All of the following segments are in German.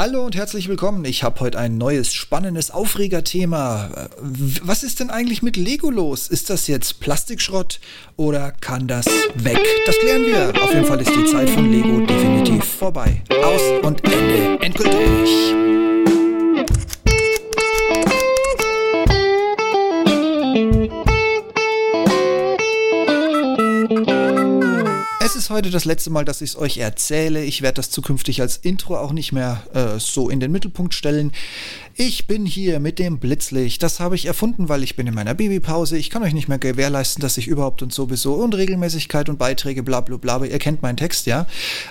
Hallo und herzlich willkommen. Ich habe heute ein neues, spannendes Aufregerthema. Was ist denn eigentlich mit Lego los? Ist das jetzt Plastikschrott oder kann das weg? Das klären wir. Auf jeden Fall ist die Zeit von Lego definitiv vorbei. Aus und Ende. Endgültig. Heute das letzte Mal, dass ich es euch erzähle. Ich werde das zukünftig als Intro auch nicht mehr äh, so in den Mittelpunkt stellen. Ich bin hier mit dem Blitzlicht. Das habe ich erfunden, weil ich bin in meiner Babypause. Ich kann euch nicht mehr gewährleisten, dass ich überhaupt und sowieso Unregelmäßigkeit und Beiträge bla bla bla. Ihr kennt meinen Text, ja.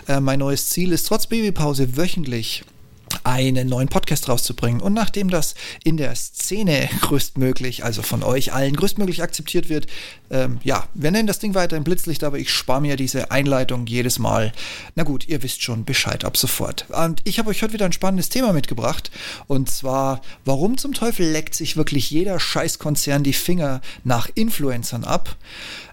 Äh, mein neues Ziel ist trotz Babypause wöchentlich einen neuen Podcast rauszubringen. Und nachdem das in der Szene größtmöglich, also von euch allen größtmöglich akzeptiert wird, ähm, ja, wir nennen das Ding weiter im Blitzlicht, aber ich spare mir diese Einleitung jedes Mal. Na gut, ihr wisst schon Bescheid ab sofort. Und ich habe euch heute wieder ein spannendes Thema mitgebracht. Und zwar, warum zum Teufel leckt sich wirklich jeder Scheißkonzern die Finger nach Influencern ab?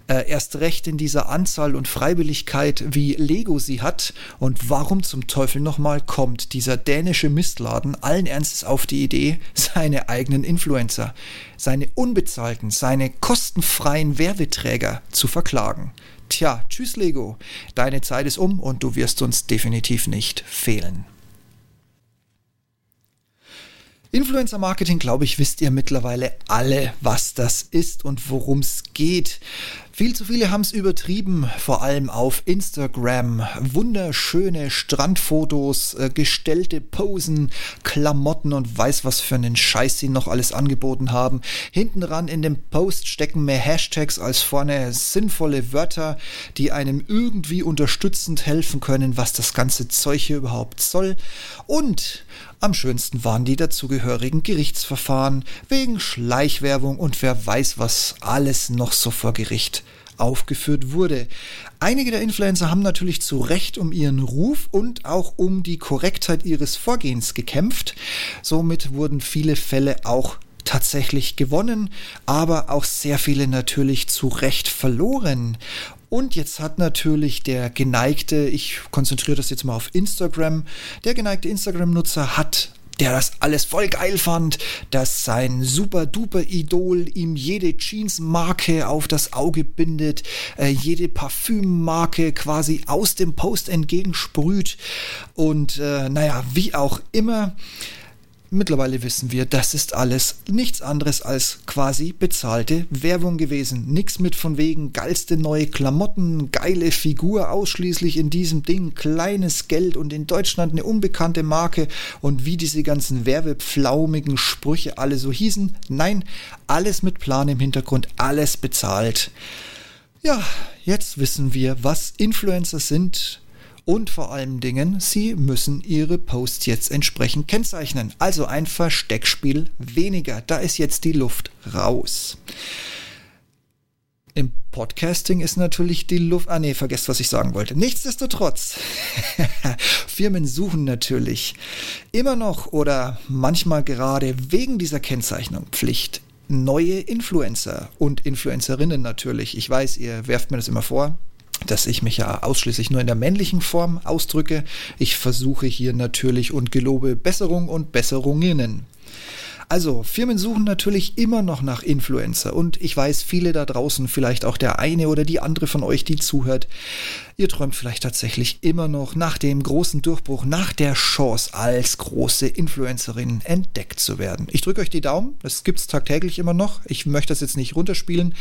Äh, erst recht in dieser Anzahl und Freiwilligkeit, wie Lego sie hat. Und warum zum Teufel nochmal kommt dieser dänische Mistladen allen Ernstes auf die Idee, seine eigenen Influencer, seine unbezahlten, seine kostenfreien Werbeträger zu verklagen? Tja, tschüss Lego, deine Zeit ist um und du wirst uns definitiv nicht fehlen. Influencer Marketing, glaube ich, wisst ihr mittlerweile alle, was das ist und worum es geht. Viel zu viele haben es übertrieben, vor allem auf Instagram. Wunderschöne Strandfotos, äh, gestellte Posen, Klamotten und weiß was für einen Scheiß sie noch alles angeboten haben. Hinten ran in dem Post stecken mehr Hashtags als vorne sinnvolle Wörter, die einem irgendwie unterstützend helfen können, was das ganze Zeug hier überhaupt soll. Und am schönsten waren die dazugehörigen Gerichtsverfahren wegen Schleichwerbung und wer weiß was alles noch so vor Gericht aufgeführt wurde. Einige der Influencer haben natürlich zu Recht um ihren Ruf und auch um die Korrektheit ihres Vorgehens gekämpft. Somit wurden viele Fälle auch tatsächlich gewonnen, aber auch sehr viele natürlich zu Recht verloren. Und jetzt hat natürlich der geneigte, ich konzentriere das jetzt mal auf Instagram, der geneigte Instagram-Nutzer hat der das alles voll geil fand, dass sein super duper Idol ihm jede Jeans-Marke auf das Auge bindet, äh, jede Parfümmarke quasi aus dem Post entgegensprüht und äh, naja, wie auch immer. Mittlerweile wissen wir, das ist alles nichts anderes als quasi bezahlte Werbung gewesen. Nix mit von wegen geilste neue Klamotten, geile Figur ausschließlich in diesem Ding, kleines Geld und in Deutschland eine unbekannte Marke und wie diese ganzen werbepflaumigen Sprüche alle so hießen. Nein, alles mit Plan im Hintergrund, alles bezahlt. Ja, jetzt wissen wir, was Influencer sind und vor allen Dingen, Sie müssen Ihre Posts jetzt entsprechend kennzeichnen. Also ein Versteckspiel weniger. Da ist jetzt die Luft raus. Im Podcasting ist natürlich die Luft. Ah, nee, vergesst, was ich sagen wollte. Nichtsdestotrotz, Firmen suchen natürlich immer noch oder manchmal gerade wegen dieser Kennzeichnung Pflicht neue Influencer und Influencerinnen natürlich. Ich weiß, ihr werft mir das immer vor dass ich mich ja ausschließlich nur in der männlichen Form ausdrücke. Ich versuche hier natürlich und gelobe Besserung und Besserungen. Also, Firmen suchen natürlich immer noch nach Influencer und ich weiß, viele da draußen, vielleicht auch der eine oder die andere von euch, die zuhört, ihr träumt vielleicht tatsächlich immer noch nach dem großen Durchbruch, nach der Chance, als große Influencerin entdeckt zu werden. Ich drücke euch die Daumen, das gibt's tagtäglich immer noch. Ich möchte das jetzt nicht runterspielen,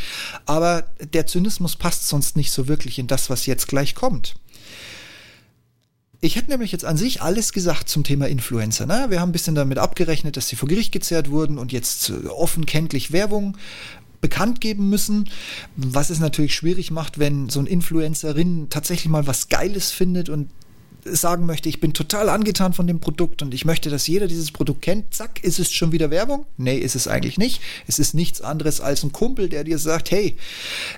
aber der Zynismus passt sonst nicht so wirklich in das, was jetzt gleich kommt. Ich hätte nämlich jetzt an sich alles gesagt zum Thema Influencer. Ne? Wir haben ein bisschen damit abgerechnet, dass sie vor Gericht gezerrt wurden und jetzt äh, offen kenntlich Werbung bekannt geben müssen, was es natürlich schwierig macht, wenn so ein Influencerin tatsächlich mal was Geiles findet und sagen möchte, ich bin total angetan von dem Produkt und ich möchte, dass jeder dieses Produkt kennt, zack, ist es schon wieder Werbung? Nee, ist es eigentlich nicht. Es ist nichts anderes als ein Kumpel, der dir sagt, hey,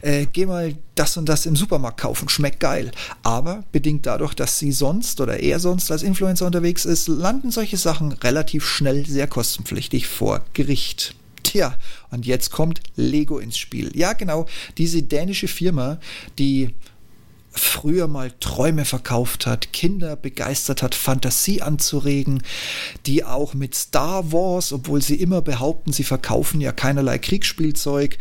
äh, geh mal das und das im Supermarkt kaufen, schmeckt geil. Aber bedingt dadurch, dass sie sonst oder er sonst als Influencer unterwegs ist, landen solche Sachen relativ schnell sehr kostenpflichtig vor Gericht. Tja, und jetzt kommt Lego ins Spiel. Ja, genau, diese dänische Firma, die früher mal Träume verkauft hat, Kinder begeistert hat, Fantasie anzuregen, die auch mit Star Wars, obwohl sie immer behaupten, sie verkaufen ja keinerlei Kriegsspielzeug,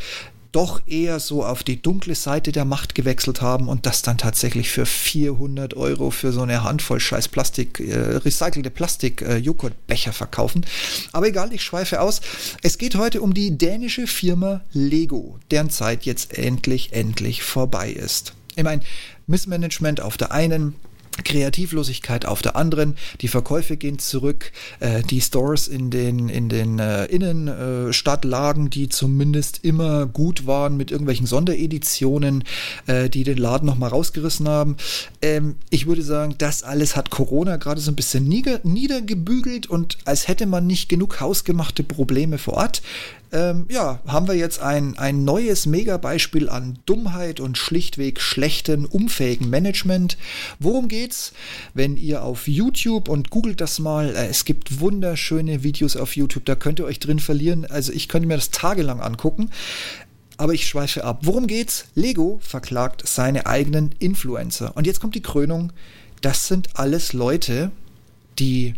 doch eher so auf die dunkle Seite der Macht gewechselt haben und das dann tatsächlich für 400 Euro für so eine Handvoll scheiß Plastik, äh, recycelte Plastik-Joghurtbecher äh, verkaufen. Aber egal, ich schweife aus. Es geht heute um die dänische Firma Lego, deren Zeit jetzt endlich, endlich vorbei ist. Ich meine, Missmanagement auf der einen, Kreativlosigkeit auf der anderen, die Verkäufe gehen zurück, äh, die Stores in den, in den äh, Innenstadtlagen, die zumindest immer gut waren mit irgendwelchen Sondereditionen, äh, die den Laden nochmal rausgerissen haben. Ähm, ich würde sagen, das alles hat Corona gerade so ein bisschen nieder, niedergebügelt und als hätte man nicht genug hausgemachte Probleme vor Ort, ähm, ja, haben wir jetzt ein, ein neues Megabeispiel an Dummheit und schlichtweg schlechten, unfähigen Management. Worum geht's? Wenn ihr auf YouTube und googelt das mal, äh, es gibt wunderschöne Videos auf YouTube, da könnt ihr euch drin verlieren. Also ich könnte mir das tagelang angucken. Aber ich schweife ab. Worum geht's? Lego verklagt seine eigenen Influencer. Und jetzt kommt die Krönung. Das sind alles Leute, die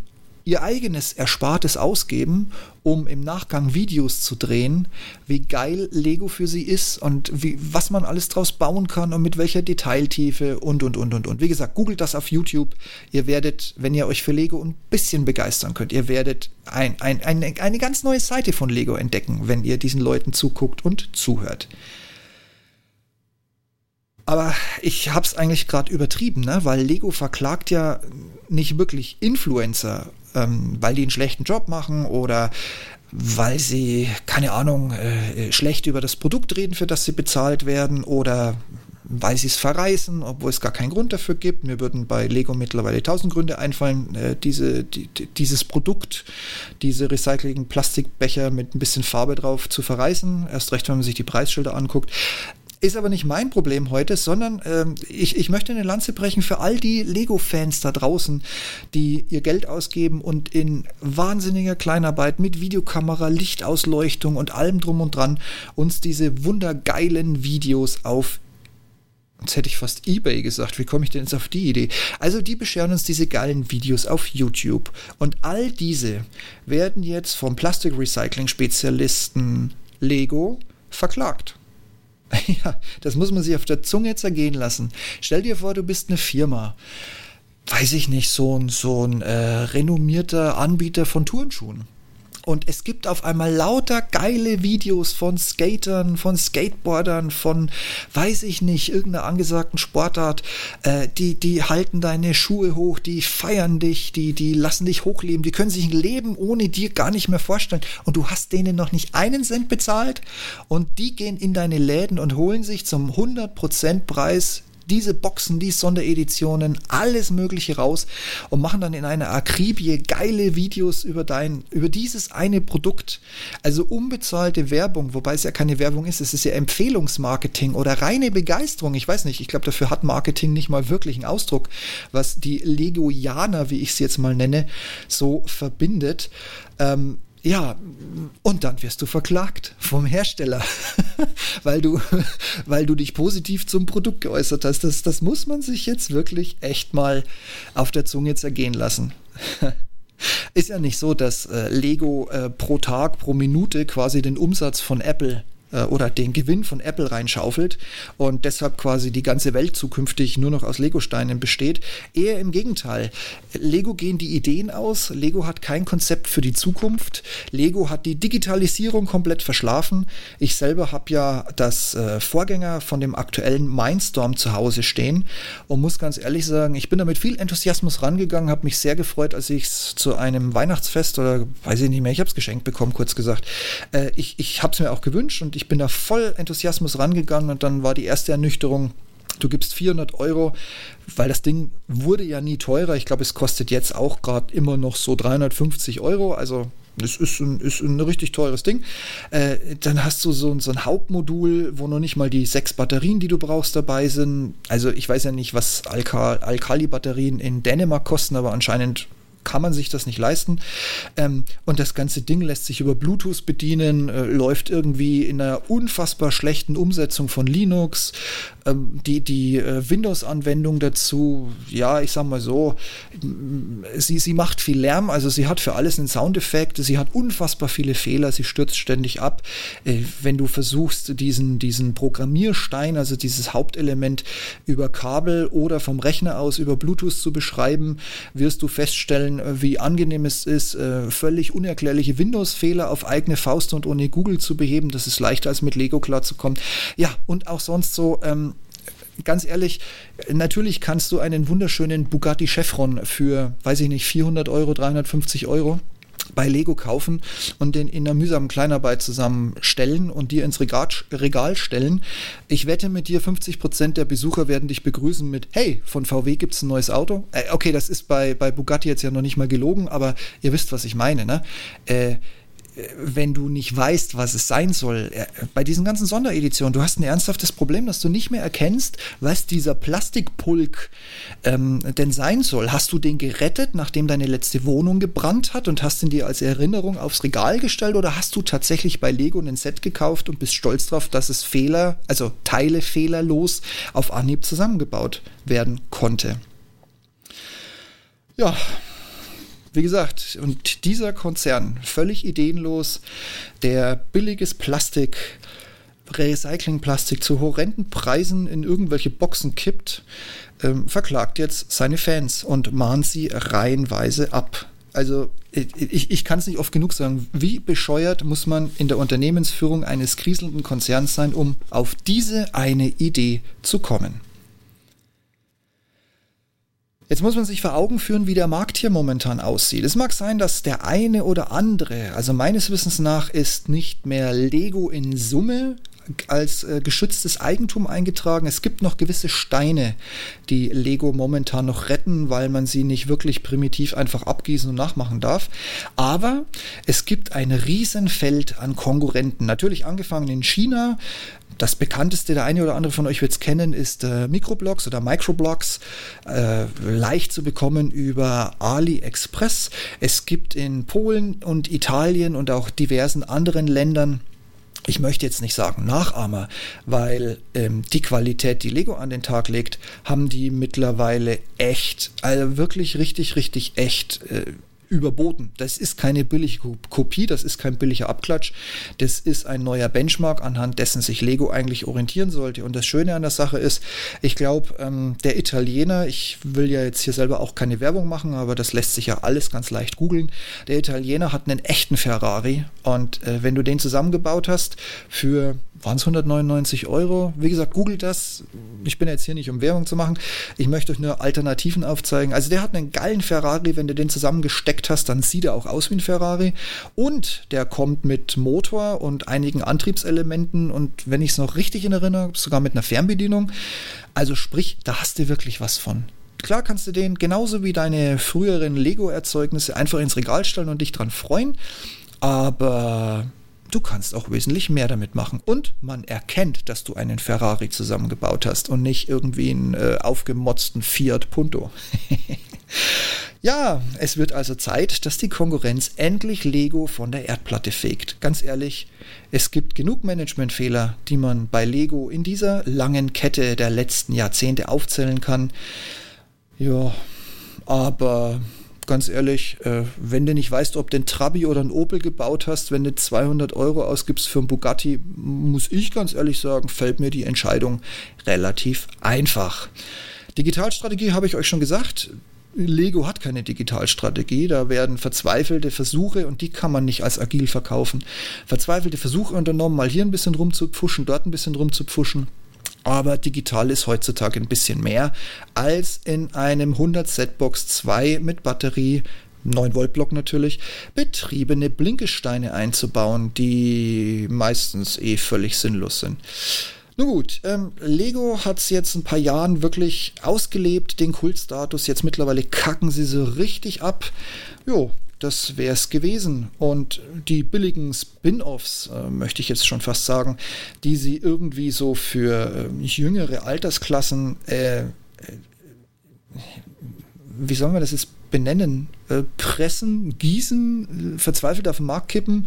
ihr eigenes Erspartes ausgeben, um im Nachgang Videos zu drehen, wie geil Lego für sie ist und wie, was man alles draus bauen kann und mit welcher Detailtiefe und, und, und, und, und. Wie gesagt, googelt das auf YouTube. Ihr werdet, wenn ihr euch für Lego ein bisschen begeistern könnt, ihr werdet ein, ein, ein, eine ganz neue Seite von Lego entdecken, wenn ihr diesen Leuten zuguckt und zuhört. Aber ich habe es eigentlich gerade übertrieben, ne? weil Lego verklagt ja nicht wirklich Influencer ähm, weil die einen schlechten Job machen oder weil sie, keine Ahnung, äh, schlecht über das Produkt reden, für das sie bezahlt werden oder weil sie es verreißen, obwohl es gar keinen Grund dafür gibt. Mir würden bei Lego mittlerweile tausend Gründe einfallen, äh, diese, die, dieses Produkt, diese recycligen Plastikbecher mit ein bisschen Farbe drauf zu verreißen. Erst recht, wenn man sich die Preisschilder anguckt. Ist aber nicht mein Problem heute, sondern ähm, ich, ich möchte eine Lanze brechen für all die Lego-Fans da draußen, die ihr Geld ausgeben und in wahnsinniger Kleinarbeit mit Videokamera, Lichtausleuchtung und allem drum und dran uns diese wundergeilen Videos auf Jetzt hätte ich fast eBay gesagt. Wie komme ich denn jetzt auf die Idee? Also die bescheren uns diese geilen Videos auf YouTube. Und all diese werden jetzt vom Plastikrecycling-Spezialisten Lego verklagt. Ja, das muss man sich auf der Zunge zergehen lassen. Stell dir vor, du bist eine Firma. Weiß ich nicht, so ein, so ein äh, renommierter Anbieter von Turnschuhen und es gibt auf einmal lauter geile Videos von Skatern, von Skateboardern, von, weiß ich nicht, irgendeiner angesagten Sportart. Äh, die, die halten deine Schuhe hoch, die feiern dich, die, die lassen dich hochleben, die können sich ein Leben ohne dir gar nicht mehr vorstellen. Und du hast denen noch nicht einen Cent bezahlt und die gehen in deine Läden und holen sich zum 100% Preis diese Boxen, die Sondereditionen, alles Mögliche raus und machen dann in einer Akribie geile Videos über dein, über dieses eine Produkt. Also unbezahlte Werbung, wobei es ja keine Werbung ist, es ist ja Empfehlungsmarketing oder reine Begeisterung. Ich weiß nicht, ich glaube, dafür hat Marketing nicht mal wirklich einen Ausdruck, was die Legoianer, wie ich es jetzt mal nenne, so verbindet. Ähm, ja, und dann wirst du verklagt vom Hersteller, weil du, weil du dich positiv zum Produkt geäußert hast. Das, das muss man sich jetzt wirklich echt mal auf der Zunge zergehen lassen. Ist ja nicht so, dass äh, Lego äh, pro Tag, pro Minute quasi den Umsatz von Apple äh, oder den Gewinn von Apple reinschaufelt und deshalb quasi die ganze Welt zukünftig nur noch aus Lego-Steinen besteht. Eher im Gegenteil. Lego gehen die Ideen aus. Lego hat kein Konzept für die Zukunft. Lego hat die Digitalisierung komplett verschlafen. Ich selber habe ja das äh, Vorgänger von dem aktuellen Mindstorm zu Hause stehen und muss ganz ehrlich sagen, ich bin da mit viel Enthusiasmus rangegangen, habe mich sehr gefreut, als ich es zu einem Weihnachtsfest oder weiß ich nicht mehr, ich habe es geschenkt bekommen, kurz gesagt. Äh, ich ich habe es mir auch gewünscht und ich bin da voll Enthusiasmus rangegangen und dann war die erste Ernüchterung, du gibst 400 Euro, weil das Ding wurde ja nie teurer. Ich glaube, es kostet jetzt auch gerade immer noch so 350 Euro. Also das ist ein, ist ein richtig teures Ding. Äh, dann hast du so, so ein Hauptmodul, wo noch nicht mal die sechs Batterien, die du brauchst, dabei sind. Also ich weiß ja nicht, was Alka Alkali-Batterien in Dänemark kosten, aber anscheinend kann man sich das nicht leisten. Ähm, und das ganze Ding lässt sich über Bluetooth bedienen, äh, läuft irgendwie in einer unfassbar schlechten Umsetzung von Linux. Ähm, die die äh, Windows-Anwendung dazu, ja, ich sag mal so, sie, sie macht viel Lärm, also sie hat für alles einen Soundeffekt, sie hat unfassbar viele Fehler, sie stürzt ständig ab. Äh, wenn du versuchst, diesen, diesen Programmierstein, also dieses Hauptelement über Kabel oder vom Rechner aus über Bluetooth zu beschreiben, wirst du feststellen, äh, wie angenehm es ist, äh, völlig unerklärliche Windows-Fehler auf eigene Faust und ohne Google zu beheben. Das ist leichter als mit Lego klarzukommen. Ja, und auch sonst so, ähm, ganz ehrlich, natürlich kannst du einen wunderschönen Bugatti Chevron für, weiß ich nicht, 400 Euro, 350 Euro bei Lego kaufen und den in einer mühsamen Kleinarbeit zusammenstellen und dir ins Regal, Regal stellen. Ich wette mit dir, 50% der Besucher werden dich begrüßen mit, hey, von VW gibt es ein neues Auto. Äh, okay, das ist bei, bei Bugatti jetzt ja noch nicht mal gelogen, aber ihr wisst, was ich meine. Ne? Äh, wenn du nicht weißt, was es sein soll. Äh, bei diesen ganzen Sondereditionen, du hast ein ernsthaftes Problem, dass du nicht mehr erkennst, was dieser Plastikpulk ähm, denn sein soll. Hast du den gerettet, nachdem deine letzte Wohnung gebrannt hat und hast ihn dir als Erinnerung aufs Regal gestellt oder hast du tatsächlich bei Lego ein Set gekauft und bist stolz darauf, dass es Fehler, also Teile fehlerlos auf Anhieb zusammengebaut werden konnte? Ja, wie gesagt, und dieser Konzern, völlig ideenlos, der billiges Plastik, Recyclingplastik zu horrenden Preisen in irgendwelche Boxen kippt, ähm, verklagt jetzt seine Fans und mahnt sie reihenweise ab. Also ich, ich kann es nicht oft genug sagen, wie bescheuert muss man in der Unternehmensführung eines kriselnden Konzerns sein, um auf diese eine Idee zu kommen. Jetzt muss man sich vor Augen führen, wie der Markt hier momentan aussieht. Es mag sein, dass der eine oder andere, also meines Wissens nach ist nicht mehr Lego in Summe als äh, geschütztes Eigentum eingetragen. Es gibt noch gewisse Steine, die Lego momentan noch retten, weil man sie nicht wirklich primitiv einfach abgießen und nachmachen darf. Aber es gibt ein Riesenfeld an Konkurrenten. Natürlich angefangen in China, das bekannteste, der eine oder andere von euch wird es kennen, ist äh, Microblocks oder Microblocks, äh, leicht zu bekommen über AliExpress. Es gibt in Polen und Italien und auch diversen anderen Ländern ich möchte jetzt nicht sagen Nachahmer, weil ähm, die Qualität, die Lego an den Tag legt, haben die mittlerweile echt, also wirklich richtig, richtig echt äh, überboten. Das ist keine billige Kopie, das ist kein billiger Abklatsch. Das ist ein neuer Benchmark, anhand dessen sich Lego eigentlich orientieren sollte. Und das Schöne an der Sache ist, ich glaube, ähm, der Italiener, ich will ja jetzt hier selber auch keine Werbung machen, aber das lässt sich ja alles ganz leicht googeln. Der Italiener hat einen echten Ferrari und äh, wenn du den zusammengebaut hast für waren es 199 Euro. Wie gesagt, googelt das. Ich bin jetzt hier nicht, um Werbung zu machen. Ich möchte euch nur Alternativen aufzeigen. Also der hat einen geilen Ferrari. Wenn du den zusammengesteckt hast, dann sieht er auch aus wie ein Ferrari. Und der kommt mit Motor und einigen Antriebselementen. Und wenn ich es noch richtig in Erinnerung sogar mit einer Fernbedienung. Also sprich, da hast du wirklich was von. Klar kannst du den genauso wie deine früheren Lego-Erzeugnisse einfach ins Regal stellen und dich dran freuen. Aber du kannst auch wesentlich mehr damit machen. Und man erkennt, dass du einen Ferrari zusammengebaut hast und nicht irgendwie einen äh, aufgemotzten Fiat Punto. ja, es wird also Zeit, dass die Konkurrenz endlich Lego von der Erdplatte fegt. Ganz ehrlich, es gibt genug Managementfehler, die man bei Lego in dieser langen Kette der letzten Jahrzehnte aufzählen kann. Ja, aber ganz ehrlich, äh, wenn du nicht weißt, ob du ein Trabi oder ein Opel gebaut hast, wenn du 200 Euro ausgibst für einen Bugatti, muss ich ganz ehrlich sagen, fällt mir die Entscheidung relativ einfach. Digitalstrategie habe ich euch schon gesagt. Lego hat keine Digitalstrategie, da werden verzweifelte Versuche und die kann man nicht als agil verkaufen. Verzweifelte Versuche unternommen, mal hier ein bisschen rumzupfuschen, dort ein bisschen rumzupfuschen aber digital ist heutzutage ein bisschen mehr als in einem 100 Setbox 2 mit Batterie 9 Volt Block natürlich, betriebene Blinkesteine einzubauen, die meistens eh völlig sinnlos sind. Nun gut, ähm, Lego hat es jetzt ein paar Jahren wirklich ausgelebt, den Kultstatus. Jetzt mittlerweile kacken sie so richtig ab. Jo, das wäre es gewesen. Und die billigen Spin-offs, äh, möchte ich jetzt schon fast sagen, die sie irgendwie so für äh, jüngere Altersklassen, äh, äh wie soll man das jetzt benennen. Äh, pressen, gießen, äh, verzweifelt auf den Markt kippen.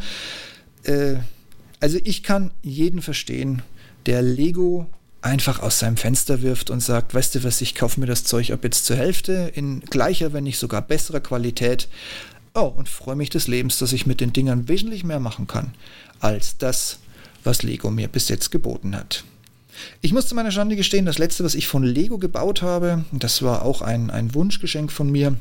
Also ich kann jeden verstehen, der Lego einfach aus seinem Fenster wirft und sagt, weißt du was, ich kaufe mir das Zeug ab jetzt zur Hälfte in gleicher, wenn nicht sogar besserer Qualität. Oh, und freue mich des Lebens, dass ich mit den Dingern wesentlich mehr machen kann, als das, was Lego mir bis jetzt geboten hat. Ich muss zu meiner Schande gestehen, das letzte, was ich von Lego gebaut habe, das war auch ein, ein Wunschgeschenk von mir,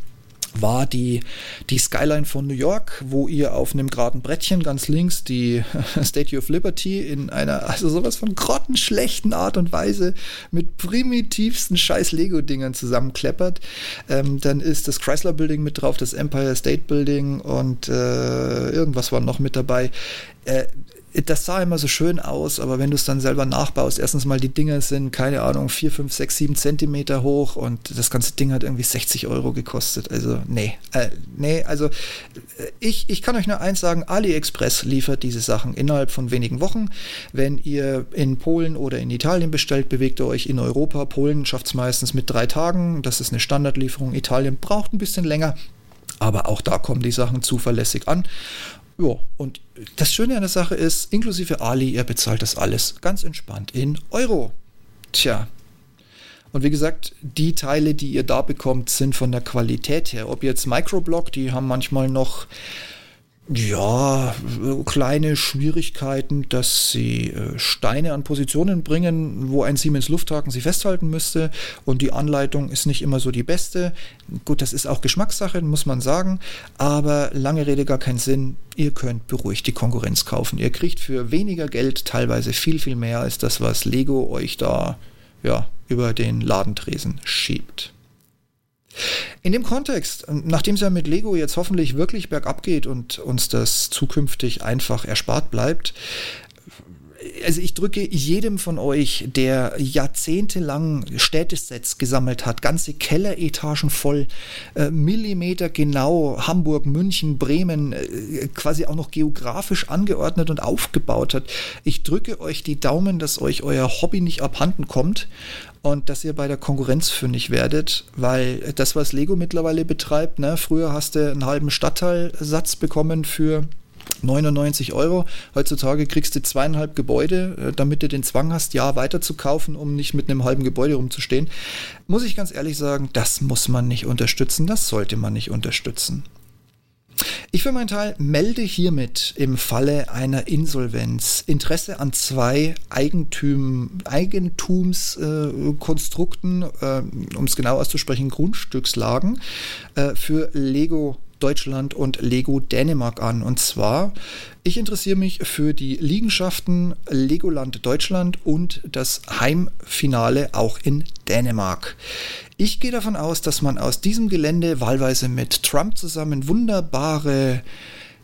war die, die Skyline von New York, wo ihr auf einem geraden Brettchen ganz links die Statue of Liberty in einer, also sowas von grottenschlechten Art und Weise mit primitivsten scheiß Lego-Dingern zusammenkleppert. Ähm, dann ist das Chrysler Building mit drauf, das Empire State Building und äh, irgendwas war noch mit dabei. Äh, das sah immer so schön aus, aber wenn du es dann selber nachbaust, erstens mal die Dinger sind, keine Ahnung, 4, 5, 6, 7 Zentimeter hoch und das ganze Ding hat irgendwie 60 Euro gekostet. Also, nee, äh, nee, also äh, ich, ich kann euch nur eins sagen, AliExpress liefert diese Sachen innerhalb von wenigen Wochen. Wenn ihr in Polen oder in Italien bestellt, bewegt ihr euch in Europa. Polen schafft es meistens mit drei Tagen, das ist eine Standardlieferung. Italien braucht ein bisschen länger. Aber auch da kommen die Sachen zuverlässig an. Ja, und das Schöne an der Sache ist, inklusive Ali, ihr bezahlt das alles ganz entspannt in Euro. Tja. Und wie gesagt, die Teile, die ihr da bekommt, sind von der Qualität her. Ob jetzt Microblock, die haben manchmal noch ja, kleine Schwierigkeiten, dass sie äh, Steine an Positionen bringen, wo ein Siemens Lufthaken sie festhalten müsste und die Anleitung ist nicht immer so die beste. Gut, das ist auch Geschmackssache, muss man sagen, aber lange Rede gar keinen Sinn. Ihr könnt beruhigt die Konkurrenz kaufen. Ihr kriegt für weniger Geld teilweise viel, viel mehr als das, was Lego euch da ja, über den Ladentresen schiebt. In dem Kontext, nachdem es ja mit Lego jetzt hoffentlich wirklich bergab geht und uns das zukünftig einfach erspart bleibt, also ich drücke jedem von euch, der jahrzehntelang Städtesets gesammelt hat, ganze Kelleretagen voll, äh, Millimeter genau Hamburg, München, Bremen, äh, quasi auch noch geografisch angeordnet und aufgebaut hat. Ich drücke euch die Daumen, dass euch euer Hobby nicht abhanden kommt und dass ihr bei der Konkurrenz fündig werdet, weil das, was Lego mittlerweile betreibt, ne, früher hast du einen halben Stadtteilsatz bekommen für 99 Euro. Heutzutage kriegst du zweieinhalb Gebäude, äh, damit du den Zwang hast, ja, weiter zu kaufen, um nicht mit einem halben Gebäude rumzustehen. Muss ich ganz ehrlich sagen, das muss man nicht unterstützen, das sollte man nicht unterstützen. Ich für meinen Teil melde hiermit im Falle einer Insolvenz Interesse an zwei Eigentüm, Eigentumskonstrukten, äh, um es genau auszusprechen, Grundstückslagen äh, für Lego Deutschland und Lego Dänemark an. Und zwar, ich interessiere mich für die Liegenschaften Legoland Deutschland und das Heimfinale auch in Dänemark. Ich gehe davon aus, dass man aus diesem Gelände wahlweise mit Trump zusammen wunderbare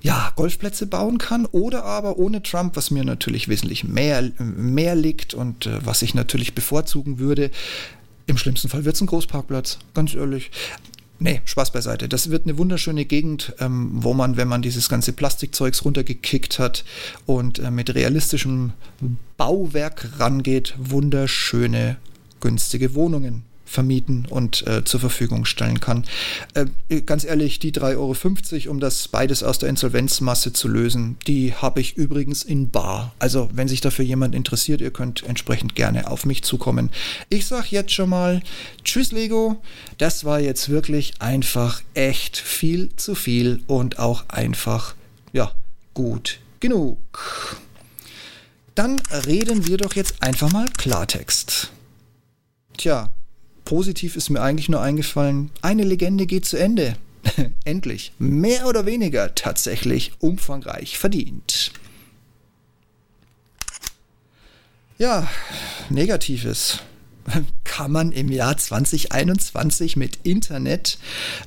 ja, Golfplätze bauen kann oder aber ohne Trump, was mir natürlich wesentlich mehr, mehr liegt und äh, was ich natürlich bevorzugen würde. Im schlimmsten Fall wird es ein Großparkplatz, ganz ehrlich. Nee, Spaß beiseite. Das wird eine wunderschöne Gegend, ähm, wo man, wenn man dieses ganze Plastikzeugs runtergekickt hat und äh, mit realistischem Bauwerk rangeht, wunderschöne, günstige Wohnungen vermieten und äh, zur Verfügung stellen kann. Äh, ganz ehrlich, die 3,50 Euro, um das beides aus der Insolvenzmasse zu lösen, die habe ich übrigens in Bar. Also, wenn sich dafür jemand interessiert, ihr könnt entsprechend gerne auf mich zukommen. Ich sage jetzt schon mal, tschüss Lego, das war jetzt wirklich einfach echt viel zu viel und auch einfach, ja, gut genug. Dann reden wir doch jetzt einfach mal Klartext. Tja, positiv ist mir eigentlich nur eingefallen, eine Legende geht zu Ende. Endlich. Mehr oder weniger tatsächlich umfangreich verdient. Ja, Negatives. Kann man im Jahr 2021 mit Internet,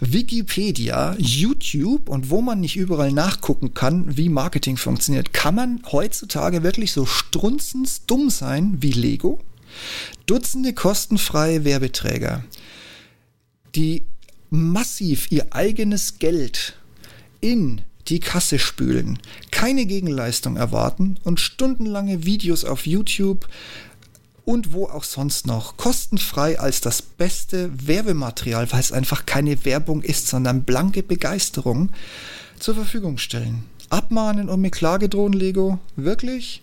Wikipedia, YouTube und wo man nicht überall nachgucken kann, wie Marketing funktioniert, kann man heutzutage wirklich so strunzens dumm sein wie Lego? Dutzende kostenfreie Werbeträger, die massiv ihr eigenes Geld in die Kasse spülen, keine Gegenleistung erwarten und stundenlange Videos auf YouTube und wo auch sonst noch kostenfrei als das beste Werbematerial, weil es einfach keine Werbung ist, sondern blanke Begeisterung zur Verfügung stellen. Abmahnen und mit Klage drohen, Lego? Wirklich?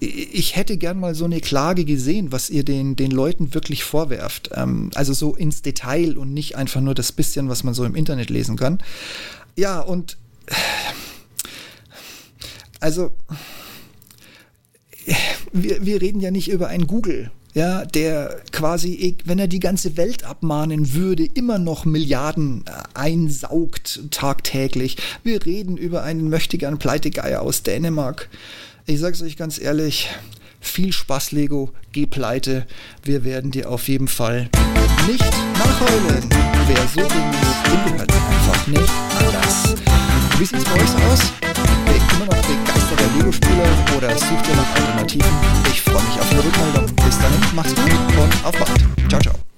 Ich hätte gern mal so eine Klage gesehen, was ihr den, den Leuten wirklich vorwerft. Ähm, also so ins Detail und nicht einfach nur das bisschen, was man so im Internet lesen kann. Ja, und also wir, wir reden ja nicht über ein Google, ja, der quasi, wenn er die ganze Welt abmahnen würde, immer noch Milliarden äh, einsaugt tagtäglich. Wir reden über einen möchtegern Pleitegeier aus Dänemark ich sage es euch ganz ehrlich, viel Spaß, Lego, geh pleite. Wir werden dir auf jeden Fall nicht nachheulen. Wer so ist, dem gehört einfach nicht anders. Wie sieht es bei euch aus? Seid immer noch begeisterter Lego-Spieler oder sucht ihr nach Alternativen? Ich freue mich auf eine Rückmeldung. Bis dahin, macht's gut und auf bald. Ciao, ciao.